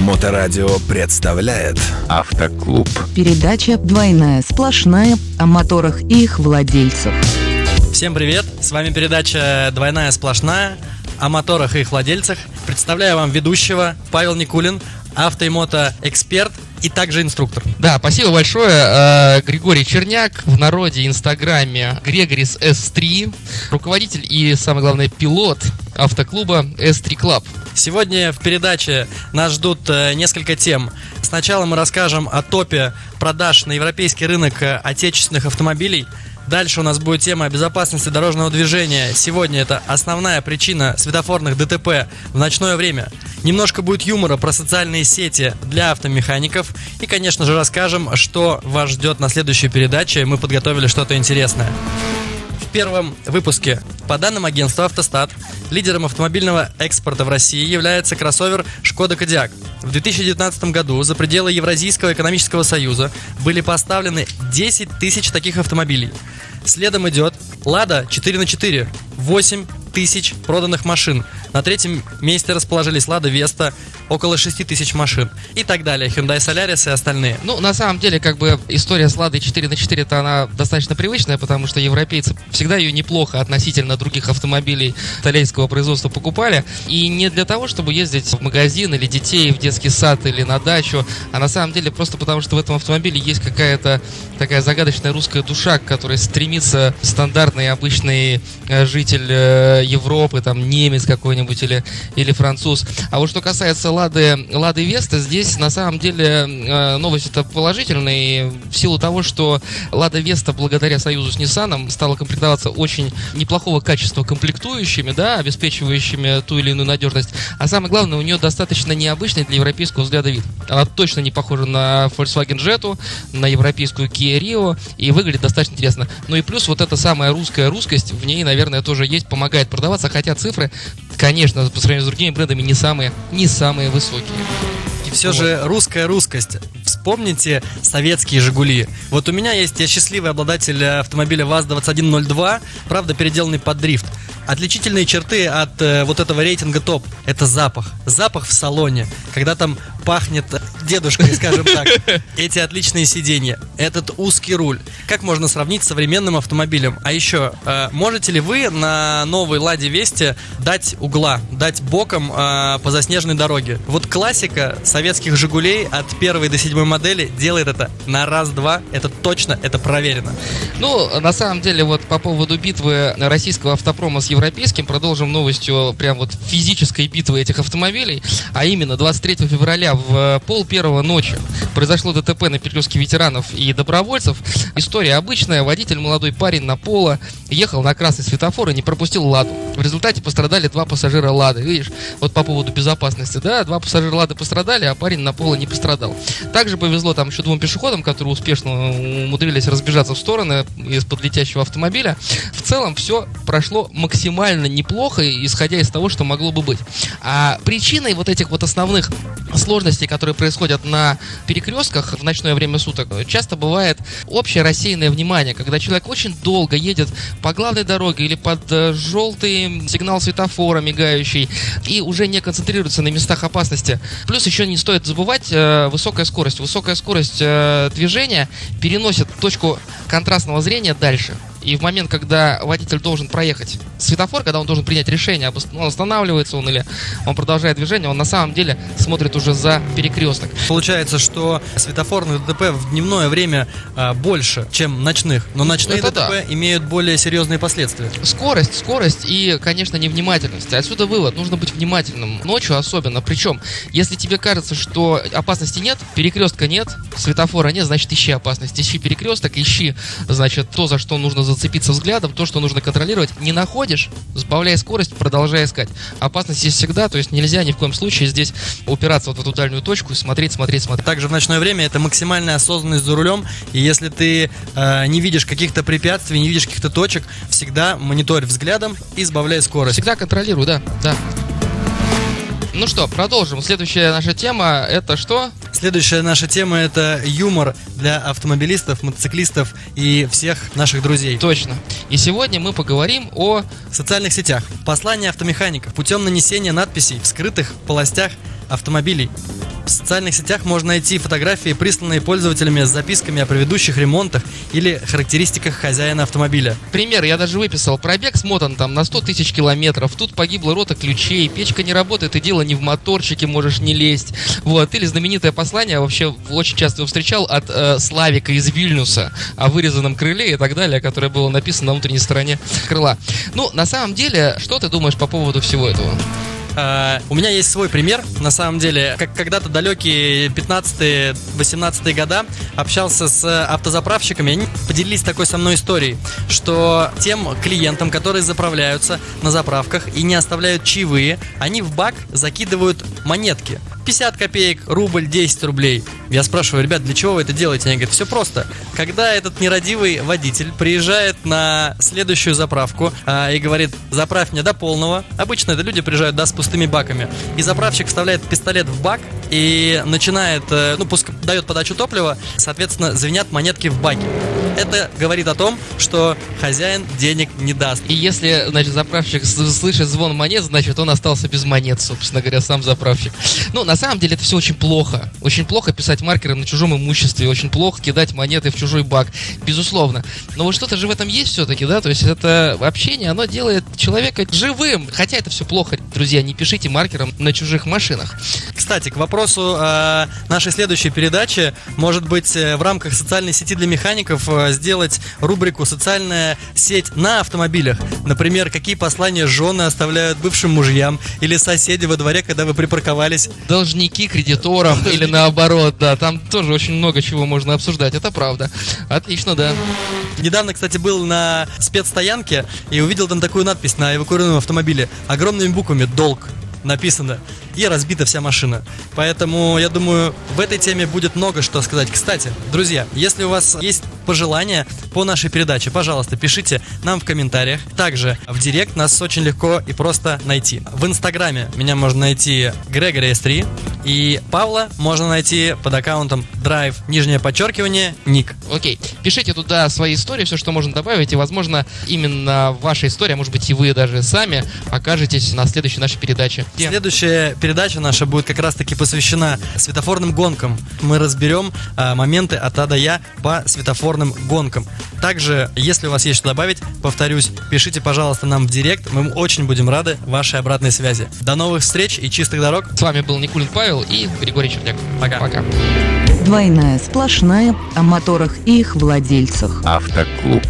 Моторадио представляет Автоклуб. Передача «Двойная сплошная» о моторах и их владельцах. Всем привет! С вами передача «Двойная сплошная» о моторах и их владельцах. Представляю вам ведущего Павел Никулин, авто и мото эксперт и также инструктор. Да, спасибо большое. Э, Григорий Черняк, в народе инстаграме Грегорис S3, руководитель и, самое главное, пилот автоклуба S3 Club. Сегодня в передаче нас ждут э, несколько тем. Сначала мы расскажем о топе продаж на европейский рынок э, отечественных автомобилей – Дальше у нас будет тема безопасности дорожного движения. Сегодня это основная причина светофорных ДТП в ночное время. Немножко будет юмора про социальные сети для автомехаников. И, конечно же, расскажем, что вас ждет на следующей передаче. Мы подготовили что-то интересное первом выпуске. По данным агентства «Автостат», лидером автомобильного экспорта в России является кроссовер «Шкода Кодиак». В 2019 году за пределы Евразийского экономического союза были поставлены 10 тысяч таких автомобилей. Следом идет «Лада 4 на 4 8 тысяч проданных машин. На третьем месте расположились Лада Веста, около 6 тысяч машин и так далее. Hyundai Solaris и остальные. Ну, на самом деле, как бы история с Ладой 4 на 4 это она достаточно привычная, потому что европейцы всегда ее неплохо относительно других автомобилей итальянского производства покупали. И не для того, чтобы ездить в магазин или детей в детский сад или на дачу, а на самом деле просто потому, что в этом автомобиле есть какая-то такая загадочная русская душа, к которой стремится стандартный обычный э, житель э, Европы, там немец какой-нибудь или, или француз. А вот что касается Лады, Лады Веста, здесь на самом деле э, новость это положительная, в силу того, что Лада Веста благодаря союзу с Nissan стала комплектоваться очень неплохого качества комплектующими, да, обеспечивающими ту или иную надежность. А самое главное, у нее достаточно необычный для европейского взгляда вид. Она точно не похожа на Volkswagen Jetta, на европейскую Kia Rio и выглядит достаточно интересно. Ну и плюс вот эта самая русская русскость в ней, наверное, тоже есть, помогает продаваться, хотя цифры, конечно, по сравнению с другими брендами не самые, не самые высокие. И все вот. же русская русскость. Вспомните советские «Жигули». Вот у меня есть, я счастливый обладатель автомобиля ВАЗ-2102, правда, переделанный под дрифт. Отличительные черты от э, вот этого рейтинга топ – это запах. Запах в салоне, когда там пахнет дедушкой, скажем так. Эти отличные сиденья, этот узкий руль. Как можно сравнить с современным автомобилем? А еще, э, можете ли вы на новой Ладе Весте дать угла, дать боком э, по заснеженной дороге? Вот классика советских «Жигулей» от первой до седьмой модели делает это на раз-два. Это точно, это проверено. Ну, на самом деле, вот по поводу битвы российского автопрома с европейским. Продолжим новостью прям вот физической битвы этих автомобилей. А именно 23 февраля в пол первого ночи произошло ДТП на перекрестке ветеранов и добровольцев. История обычная. Водитель, молодой парень на поло, ехал на красный светофор и не пропустил «Ладу». В результате пострадали два пассажира «Лады». Видишь, вот по поводу безопасности, да, два пассажира «Лады» пострадали, а парень на поло не пострадал. Также повезло там еще двум пешеходам, которые успешно умудрились разбежаться в стороны из-под летящего автомобиля. В целом все прошло максимально неплохо, исходя из того, что могло бы быть. А причиной вот этих вот основных сложностей, которые происходят на перекрестках в ночное время суток, часто бывает общее рассеянное внимание, когда человек очень долго едет по главной дороге или под э, желтый сигнал светофора мигающий и уже не концентрируется на местах опасности. Плюс еще не стоит забывать э, высокая скорость. Высокая скорость э, движения переносит точку контрастного зрения дальше. И в момент, когда водитель должен проехать светофор, когда он должен принять решение, он останавливается он или он продолжает движение, он на самом деле смотрит уже за перекресток. Получается, что светофорных ДТП в дневное время а, больше, чем ночных, но ночные Это ДТП да. имеют более серьезные последствия. Скорость, скорость и, конечно, невнимательность. Отсюда вывод, нужно быть внимательным. Ночью особенно. Причем, если тебе кажется, что опасности нет, перекрестка нет, светофора нет, значит ищи опасность. Ищи перекресток, ищи, значит, то, за что нужно зацепиться взглядом, то, что нужно контролировать. Не находишь, сбавляй скорость, продолжай искать. Опасность есть всегда, то есть нельзя ни в коем случае здесь упираться вот в эту дальнюю точку смотреть, смотреть, смотреть. Также в ночное время это максимальная осознанность за рулем, и если ты э, не видишь каких-то препятствий, не видишь каких-то точек, всегда мониторь взглядом и сбавляй скорость. Всегда контролируй, да, да. Ну что, продолжим. Следующая наша тема это что? Следующая наша тема это юмор для автомобилистов, мотоциклистов и всех наших друзей. Точно. И сегодня мы поговорим о социальных сетях. Послание автомехаников путем нанесения надписей в скрытых полостях автомобилей. В социальных сетях можно найти фотографии, присланные пользователями с записками о предыдущих ремонтах или характеристиках хозяина автомобиля. Пример, я даже выписал. Пробег смотан там на 100 тысяч километров. Тут погибла рота ключей, печка не работает, и дело не в моторчике, можешь не лезть. Вот. Или знаменитое послание, вообще очень часто его встречал, от э, Славика из Вильнюса о вырезанном крыле и так далее, которое было написано на внутренней стороне крыла. Ну, на самом деле, что ты думаешь по поводу всего этого? Uh, у меня есть свой пример, на самом деле. Как когда-то далекие 15-18 года общался с автозаправщиками, они поделились такой со мной историей, что тем клиентам, которые заправляются на заправках и не оставляют чаевые, они в бак закидывают монетки. 50 копеек, рубль, 10 рублей. Я спрашиваю, ребят, для чего вы это делаете? Они говорят, все просто. Когда этот нерадивый водитель приезжает на следующую заправку а, и говорит, заправь меня до полного, обычно это люди приезжают да, с пустыми баками, и заправщик вставляет пистолет в бак и начинает, э, ну, пуск, дает подачу топлива, соответственно, звенят монетки в баке. Это говорит о том, что хозяин денег не даст. И если, значит, заправщик слышит звон монет, значит, он остался без монет, собственно говоря, сам заправщик. Ну, на самом деле это все очень плохо. Очень плохо писать маркером на чужом имуществе, очень плохо кидать монеты в чужой бак, безусловно. Но вот что-то же в этом есть все-таки, да, то есть это общение, оно делает человека живым. Хотя это все плохо, друзья, не пишите маркером на чужих машинах. Кстати, к вопросу э, нашей следующей передачи, может быть, э, в рамках социальной сети для механиков э, сделать рубрику «Социальная сеть на автомобилях». Например, какие послания жены оставляют бывшим мужьям или соседи во дворе, когда вы припарковались. Должники кредиторам или наоборот, да, там тоже очень много чего можно обсуждать, это правда. Отлично, да. Недавно, кстати, был на спецстоянке и увидел там такую надпись на эвакуированном автомобиле. Огромными буквами «Долг» написано и разбита вся машина. Поэтому, я думаю, в этой теме будет много что сказать. Кстати, друзья, если у вас есть пожелания по нашей передаче, пожалуйста, пишите нам в комментариях. Также в директ нас очень легко и просто найти. В инстаграме меня можно найти Грегори S3, и Павла можно найти под аккаунтом Drive, нижнее подчеркивание, ник. Окей. Пишите туда свои истории, все, что можно добавить, и, возможно, именно ваша история, может быть, и вы даже сами окажетесь на следующей нашей передаче. Следующая передача наша будет как раз-таки посвящена светофорным гонкам. Мы разберем а, моменты от А до Я по светофорным гонкам. Также, если у вас есть что добавить, повторюсь, пишите, пожалуйста, нам в директ. Мы очень будем рады вашей обратной связи. До новых встреч и чистых дорог. С вами был Никулин Павел и Григорий Черняк. Пока. Пока. Двойная сплошная о моторах и их владельцах. Автоклуб.